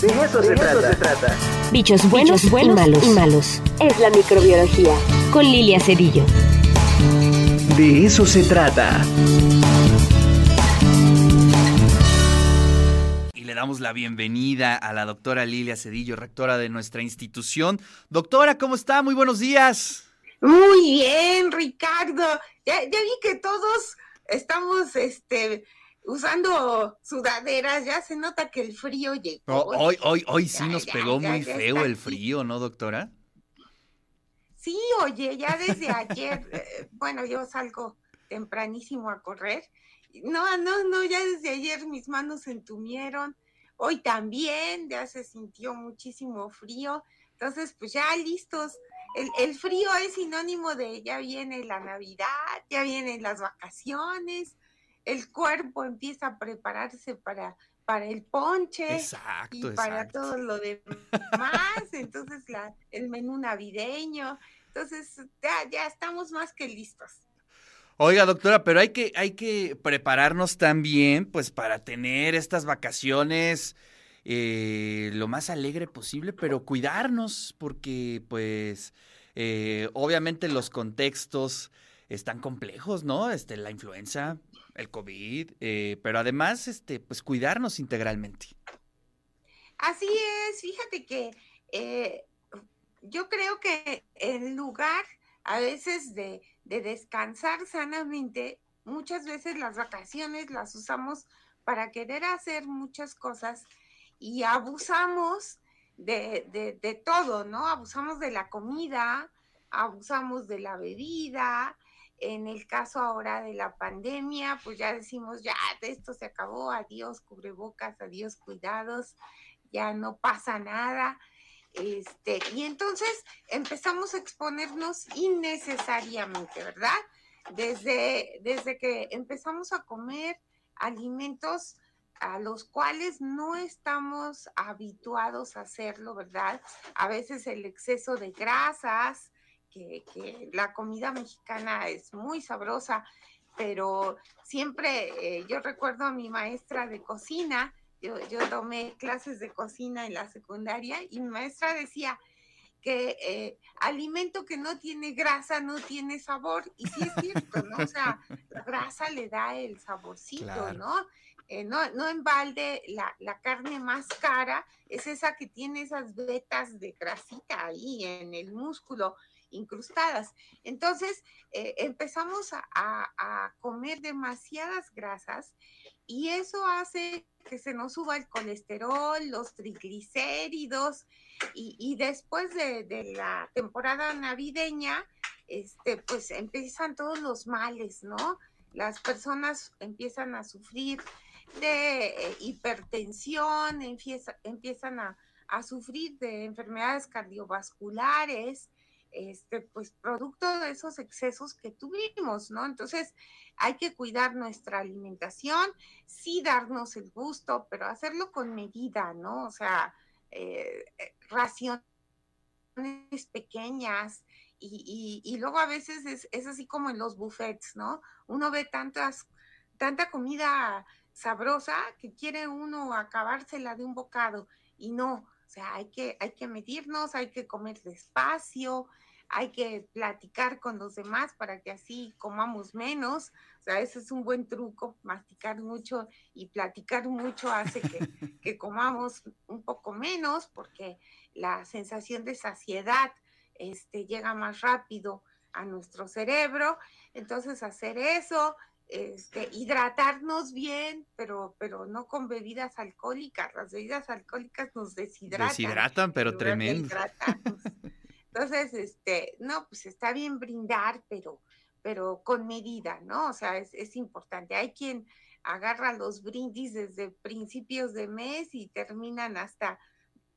De eso, se, trata. Bichos buenos, buenos y, malos. y malos. Es la microbiología. Con Lilia Cedillo. De eso se trata. Y le damos la bienvenida a la doctora Lilia Cedillo, rectora de nuestra institución. Doctora, ¿cómo está? Muy buenos días. Muy bien, Ricardo. Ya, ya vi que todos estamos este, usando sudaderas, ya se nota que el frío llegó. hoy, hoy, hoy sí nos pegó muy feo el frío, ¿no, doctora? Sí, oye, ya desde ayer, eh, bueno, yo salgo tempranísimo a correr. No, no, no, ya desde ayer mis manos se entumieron. Hoy también, ya se sintió muchísimo frío. Entonces, pues ya listos. El, el frío es sinónimo de ya viene la Navidad, ya vienen las vacaciones el cuerpo empieza a prepararse para, para el ponche y para todo lo demás, entonces la, el menú navideño, entonces ya, ya estamos más que listos. Oiga, doctora, pero hay que, hay que prepararnos también, pues, para tener estas vacaciones eh, lo más alegre posible, pero cuidarnos, porque, pues, eh, obviamente los contextos están complejos, ¿no? Este, la influenza, el COVID, eh, pero además, este, pues cuidarnos integralmente. Así es, fíjate que eh, yo creo que en lugar a veces de, descansar sanamente, muchas veces las vacaciones las usamos para querer hacer muchas cosas y abusamos de, de, todo, ¿no? Abusamos de la comida, abusamos de la bebida, en el caso ahora de la pandemia, pues ya decimos, ya esto se acabó, adiós cubrebocas, adiós cuidados, ya no pasa nada. Este, y entonces empezamos a exponernos innecesariamente, ¿verdad? Desde, desde que empezamos a comer alimentos a los cuales no estamos habituados a hacerlo, ¿verdad? A veces el exceso de grasas, que, la comida mexicana es muy sabrosa, pero siempre eh, yo recuerdo a mi maestra de cocina, yo, tomé clases de cocina en la secundaria y mi maestra decía que eh, alimento que no tiene grasa no tiene sabor, y sí es cierto, ¿no? O sea, la grasa le da el saborcito, ¿no? Eh, no, no en balde, la, la, carne más cara es esa que tiene esas vetas de grasita ahí en el músculo incrustadas. Entonces eh, empezamos a, comer demasiadas grasas y eso hace que se nos suba el colesterol, los triglicéridos y, después de, la temporada navideña, este, pues empiezan todos los males, ¿no? Las personas empiezan a sufrir de eh, hipertensión, empiezan a, a sufrir de enfermedades cardiovasculares, este, pues producto de esos excesos que tuvimos, ¿no? Entonces, hay que cuidar nuestra alimentación, sí darnos el gusto, pero hacerlo con medida, ¿no? O sea, eh, eh, raciones pequeñas y, luego a veces es, es, así como en los buffets, ¿no? Uno ve tantas, tanta comida sabrosa que quiere uno acabársela de un bocado y no, o sea, hay que, hay que medirnos, hay que comer despacio, hay que platicar con los demás para que así comamos menos. O sea, ese es un buen truco, masticar mucho y platicar mucho hace que, que comamos un poco menos porque la sensación de saciedad este, llega más rápido a nuestro cerebro. Entonces, hacer eso, este, hidratarnos bien, pero, pero no con bebidas alcohólicas. Las bebidas alcohólicas nos deshidratan. Deshidratan, pero tremendo. Entonces, este, no, pues está bien brindar, pero, pero con medida, ¿no? O sea, es, es importante. Hay quien agarra los brindis desde principios de mes y terminan hasta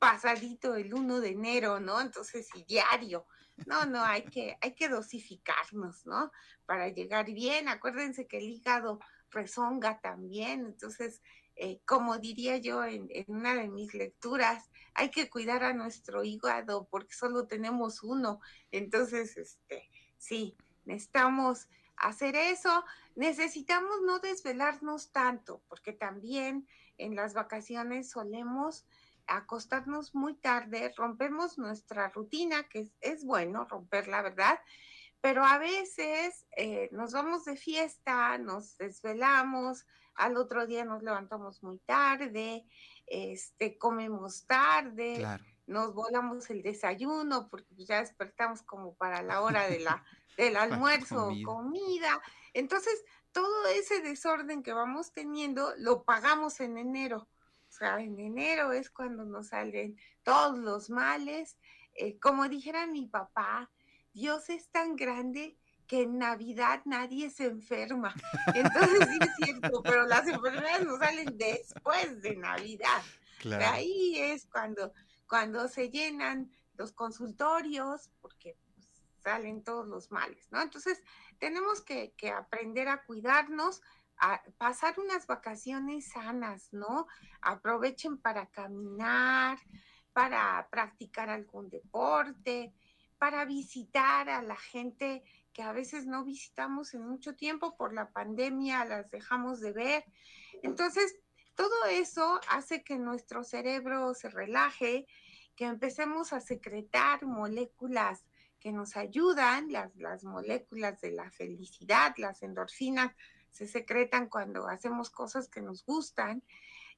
pasadito el 1 de enero, ¿no? Entonces, y diario. No, no, hay que, hay que dosificarnos, ¿no? Para llegar bien. Acuérdense que el hígado rezonga también, entonces, eh, como diría yo en, en, una de mis lecturas, hay que cuidar a nuestro hígado porque solo tenemos uno. Entonces, este, sí, necesitamos hacer eso. Necesitamos no desvelarnos tanto, porque también en las vacaciones solemos acostarnos muy tarde, rompemos nuestra rutina, que es, es bueno romper la verdad, pero a veces eh, nos vamos de fiesta, nos desvelamos, al otro día nos levantamos muy tarde, este, comemos tarde, nos volamos el desayuno porque ya despertamos como para la hora de la, del almuerzo o comida. Entonces, todo ese desorden que vamos teniendo lo pagamos en enero. O sea, en enero es cuando nos salen todos los males. Eh, como dijera mi papá, Dios es tan grande que en Navidad nadie se enferma. Entonces sí es cierto, pero las enfermedades nos salen después de Navidad. Ahí es cuando, cuando se llenan los consultorios, porque pues, salen todos los males, ¿no? Entonces tenemos que, que aprender a cuidarnos, pasar unas vacaciones sanas, ¿no? Aprovechen para caminar, para practicar algún deporte, para visitar a la gente que a veces no visitamos en mucho tiempo por la pandemia, las dejamos de ver. Entonces, todo eso hace que nuestro cerebro se relaje, que empecemos a secretar moléculas que nos ayudan, las, las moléculas de la felicidad, las endorfinas, se secretan cuando hacemos cosas que nos gustan,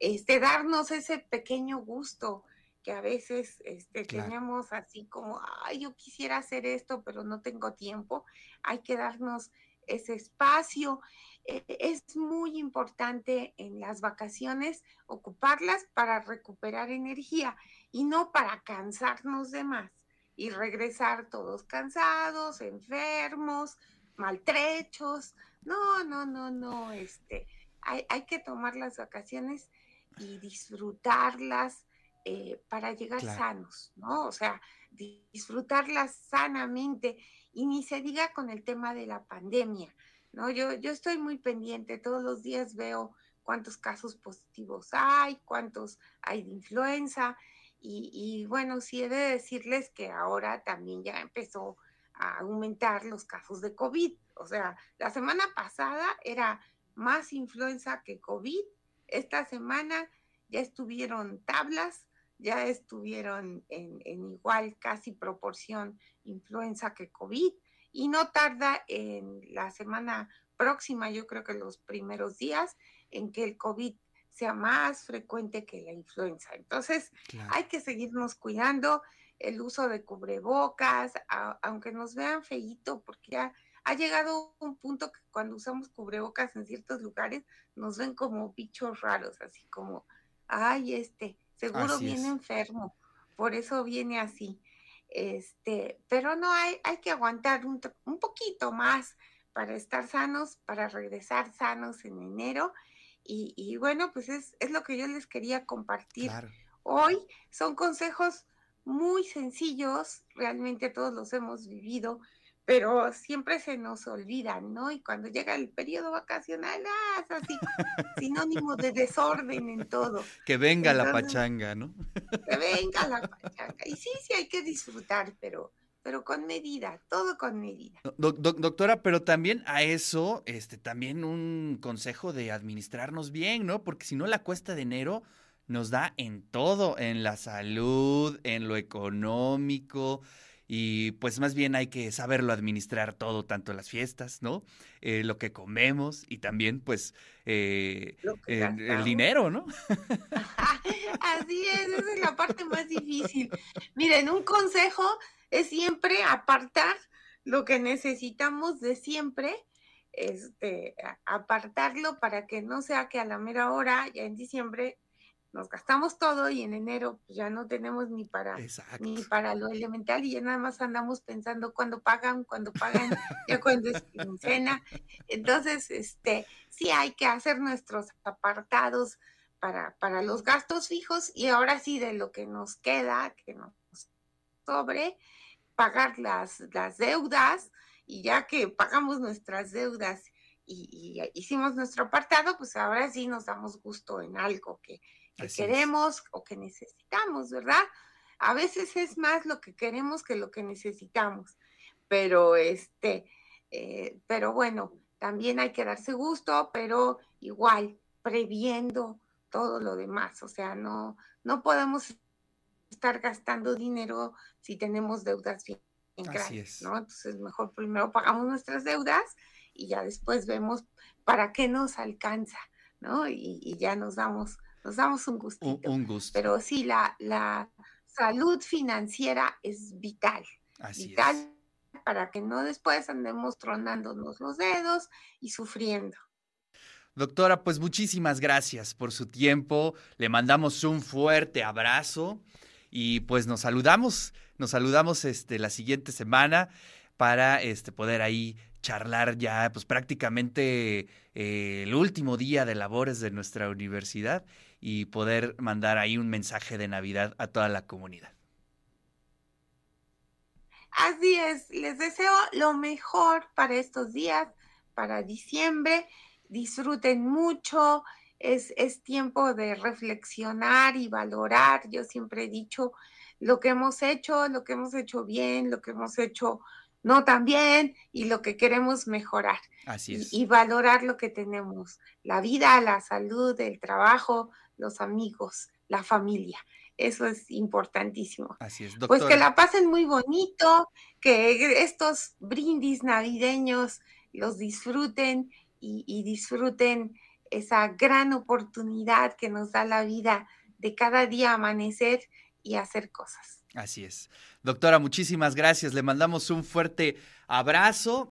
este, darnos ese pequeño gusto que a veces este, tenemos así como, ay, yo quisiera hacer esto, pero no tengo tiempo. Hay que darnos ese espacio. Eh, es muy importante en las vacaciones ocuparlas para recuperar energía y no para cansarnos de más y regresar todos cansados, enfermos, maltrechos. No, no, no, no, este, hay, hay que tomar las vacaciones y disfrutarlas eh, para llegar sanos, ¿no? O sea, disfrutarlas sanamente y ni se diga con el tema de la pandemia, ¿no? Yo, yo estoy muy pendiente, todos los días veo cuántos casos positivos hay, cuántos hay de influenza y, y bueno, sí he de decirles que ahora también ya empezó a aumentar los casos de COVID. O sea, la semana pasada era más influenza que COVID. Esta semana ya estuvieron tablas ya estuvieron en, igual casi proporción influenza que COVID y no tarda en la semana próxima, yo creo que los primeros días, en que el COVID sea más frecuente que la influenza. Entonces, hay que seguirnos cuidando, el uso de cubrebocas, aunque nos vean feíto, porque ya ha llegado un punto que cuando usamos cubrebocas en ciertos lugares nos ven como bichos raros, así como, ay, este, seguro viene enfermo, por eso viene así. Este, pero no hay, hay que aguantar un, un poquito más para estar sanos, para regresar sanos en enero. Y, y bueno, pues es, es, lo que yo les quería compartir hoy. Son consejos muy sencillos, realmente todos los hemos vivido, pero siempre se nos olvidan, ¿no? Y cuando llega el periodo vacacional, ah, es así, sinónimo de desorden en todo. Que venga la pachanga, ¿no? Que venga la pachanga. Y sí, sí hay que disfrutar, pero, pero con medida, todo con medida. doctora, pero también a eso, este, también un consejo de administrarnos bien, ¿no? Porque si no, la cuesta de enero nos da en todo, en la salud, en lo económico, y pues más bien hay que saberlo administrar todo, tanto las fiestas, ¿no? Eh, lo que comemos y también pues eh, el dinero, ¿no? Así es, esa es la parte más difícil. Miren, un consejo es siempre apartar lo que necesitamos de siempre, este, apartarlo para que no sea que a la mera hora, ya en diciembre, nos gastamos todo y en enero pues, ya no tenemos ni para ni para lo elemental y ya nada más andamos pensando cuándo pagan, cuándo pagan, ya cuando es quincena. Entonces, este, sí hay que hacer nuestros apartados para, para los gastos fijos y ahora sí de lo que nos queda, que nos sobre, pagar las, las deudas y ya que pagamos nuestras deudas y, y hicimos nuestro apartado, pues ahora sí nos damos gusto en algo que, que queremos o que necesitamos, ¿verdad? A veces es más lo que queremos que lo que necesitamos, pero este, eh, pero bueno, también hay que darse gusto, pero igual previendo todo lo demás. O sea, no, no podemos estar gastando dinero si tenemos deudas bien, grandes, ¿no? Entonces, mejor primero pagamos nuestras deudas y ya después vemos para qué nos alcanza, ¿no? Y, ya nos damos, nos damos un gustito. Un, gusto. Pero sí, la, la salud financiera es vital. Así vital para que no después andemos tronándonos los dedos y sufriendo. Doctora, pues muchísimas gracias por su tiempo. Le mandamos un fuerte abrazo y pues nos saludamos, nos saludamos este, la siguiente semana para este, poder ahí charlar ya pues prácticamente eh, el último día de labores de nuestra universidad y poder mandar ahí un mensaje de Navidad a toda la comunidad. Así es, les deseo lo mejor para estos días, para diciembre. Disfruten mucho, es, es tiempo de reflexionar y valorar. Yo siempre he dicho lo que hemos hecho, lo que hemos hecho bien, lo que hemos hecho no tan bien y lo que queremos mejorar. Así es. Y, y, valorar lo que tenemos, la vida, la salud, el trabajo, los amigos, la familia. Eso es importantísimo. Así es, Pues que la pasen muy bonito, que estos brindis navideños los disfruten y, disfruten esa gran oportunidad que nos da la vida de cada día amanecer y hacer cosas. Así es. Doctora, muchísimas gracias. Le mandamos un fuerte abrazo